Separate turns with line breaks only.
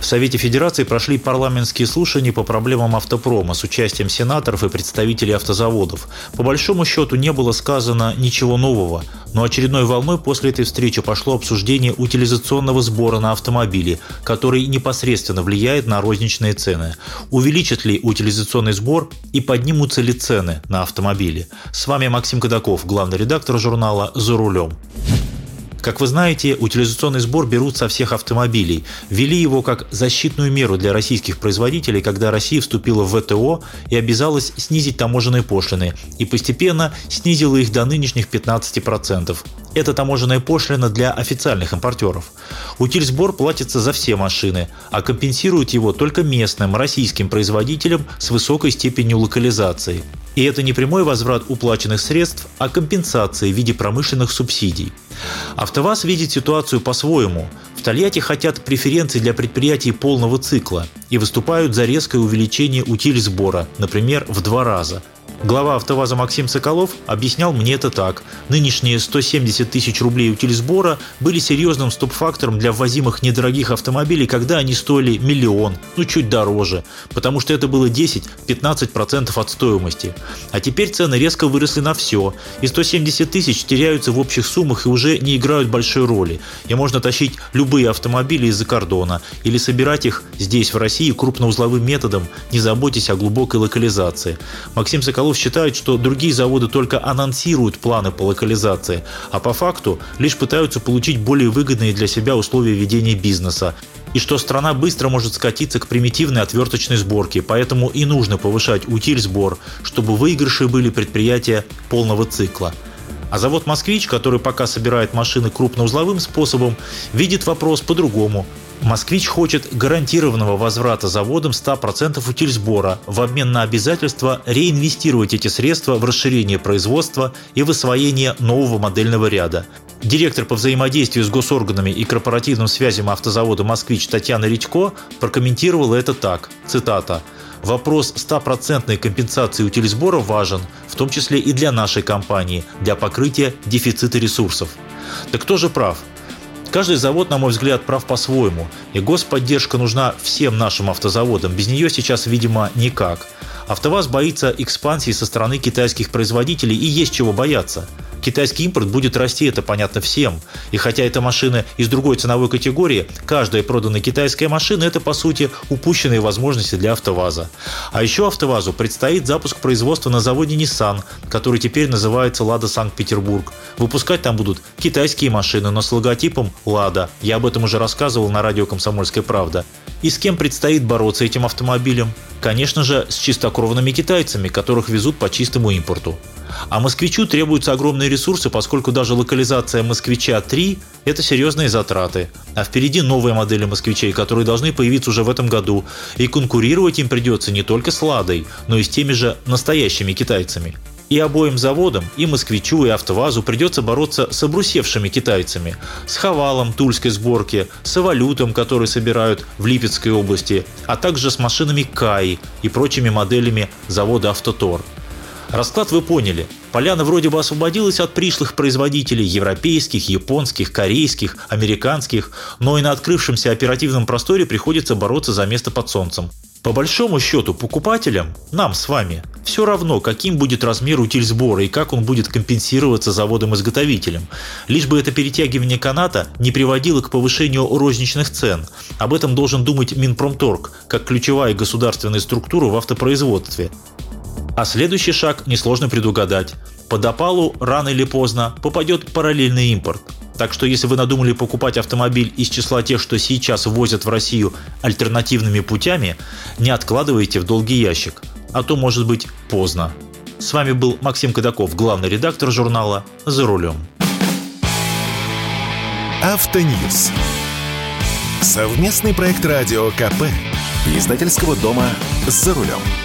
В Совете Федерации прошли парламентские слушания по проблемам автопрома с участием сенаторов и представителей автозаводов. По большому счету не было сказано ничего нового, но очередной волной после этой встречи пошло обсуждение утилизационного сбора на автомобили, который непосредственно влияет на розничные цены. Увеличит ли утилизационный сбор и поднимутся ли цены на автомобили? С вами Максим Кадаков, главный редактор журнала «За рулем». Как вы знаете, утилизационный сбор берут со всех автомобилей. Ввели его как защитную меру для российских производителей, когда Россия вступила в ВТО и обязалась снизить таможенные пошлины, и постепенно снизила их до нынешних 15%. Это таможенная пошлина для официальных импортеров. Утильсбор платится за все машины, а компенсируют его только местным российским производителям с высокой степенью локализации. И это не прямой возврат уплаченных средств, а компенсации в виде промышленных субсидий. АвтоВАЗ видит ситуацию по-своему. В Тольятти хотят преференций для предприятий полного цикла и выступают за резкое увеличение утиль сбора, например, в два раза – Глава «АвтоВАЗа» Максим Соколов объяснял мне это так. Нынешние 170 тысяч рублей утильсбора были серьезным стоп-фактором для ввозимых недорогих автомобилей, когда они стоили миллион, ну чуть дороже, потому что это было 10-15% от стоимости. А теперь цены резко выросли на все, и 170 тысяч теряются в общих суммах и уже не играют большой роли. И можно тащить любые автомобили из-за кордона или собирать их здесь, в России, крупноузловым методом, не заботясь о глубокой локализации. Максим Соколов Соколов считает, что другие заводы только анонсируют планы по локализации, а по факту лишь пытаются получить более выгодные для себя условия ведения бизнеса. И что страна быстро может скатиться к примитивной отверточной сборке, поэтому и нужно повышать утиль-сбор, чтобы выигрыши были предприятия полного цикла. А завод «Москвич», который пока собирает машины крупноузловым способом, видит вопрос по-другому. «Москвич» хочет гарантированного возврата заводом 100% утильсбора в обмен на обязательство реинвестировать эти средства в расширение производства и в освоение нового модельного ряда. Директор по взаимодействию с госорганами и корпоративным связям автозавода «Москвич» Татьяна Редько прокомментировала это так, цитата – Вопрос стопроцентной компенсации утилизбора важен, в том числе и для нашей компании, для покрытия дефицита ресурсов. Так кто же прав? Каждый завод, на мой взгляд, прав по-своему, и господдержка нужна всем нашим автозаводам, без нее сейчас, видимо, никак. АвтоВАЗ боится экспансии со стороны китайских производителей и есть чего бояться – Китайский импорт будет расти, это понятно всем. И хотя это машины из другой ценовой категории, каждая проданная китайская машина – это, по сути, упущенные возможности для АвтоВАЗа. А еще АвтоВАЗу предстоит запуск производства на заводе Nissan, который теперь называется «Лада Санкт-Петербург». Выпускать там будут китайские машины, но с логотипом «Лада». Я об этом уже рассказывал на радио «Комсомольская правда». И с кем предстоит бороться этим автомобилем? Конечно же, с чистокровными китайцами, которых везут по чистому импорту. А москвичу требуются огромные ресурсы, поскольку даже локализация москвича-3 – это серьезные затраты. А впереди новые модели москвичей, которые должны появиться уже в этом году. И конкурировать им придется не только с «Ладой», но и с теми же настоящими китайцами. И обоим заводам, и «Москвичу», и «АвтоВАЗу» придется бороться с обрусевшими китайцами. С «Хавалом» тульской сборки, с «Эволютом», который собирают в Липецкой области, а также с машинами «Каи» и прочими моделями завода «Автотор». Расклад вы поняли. Поляна вроде бы освободилась от пришлых производителей европейских, японских, корейских, американских, но и на открывшемся оперативном просторе приходится бороться за место под солнцем. По большому счету, покупателям, нам с вами, все равно, каким будет размер утиль сбора и как он будет компенсироваться заводом-изготовителем. Лишь бы это перетягивание каната не приводило к повышению розничных цен. Об этом должен думать Минпромторг, как ключевая государственная структура в автопроизводстве. А следующий шаг несложно предугадать. Под опалу рано или поздно попадет параллельный импорт. Так что если вы надумали покупать автомобиль из числа тех, что сейчас ввозят в Россию альтернативными путями, не откладывайте в долгий ящик, а то может быть поздно. С вами был Максим Кадаков, главный редактор журнала «За рулем».
Автоньюз. Совместный проект радио КП. Издательского дома «За рулем».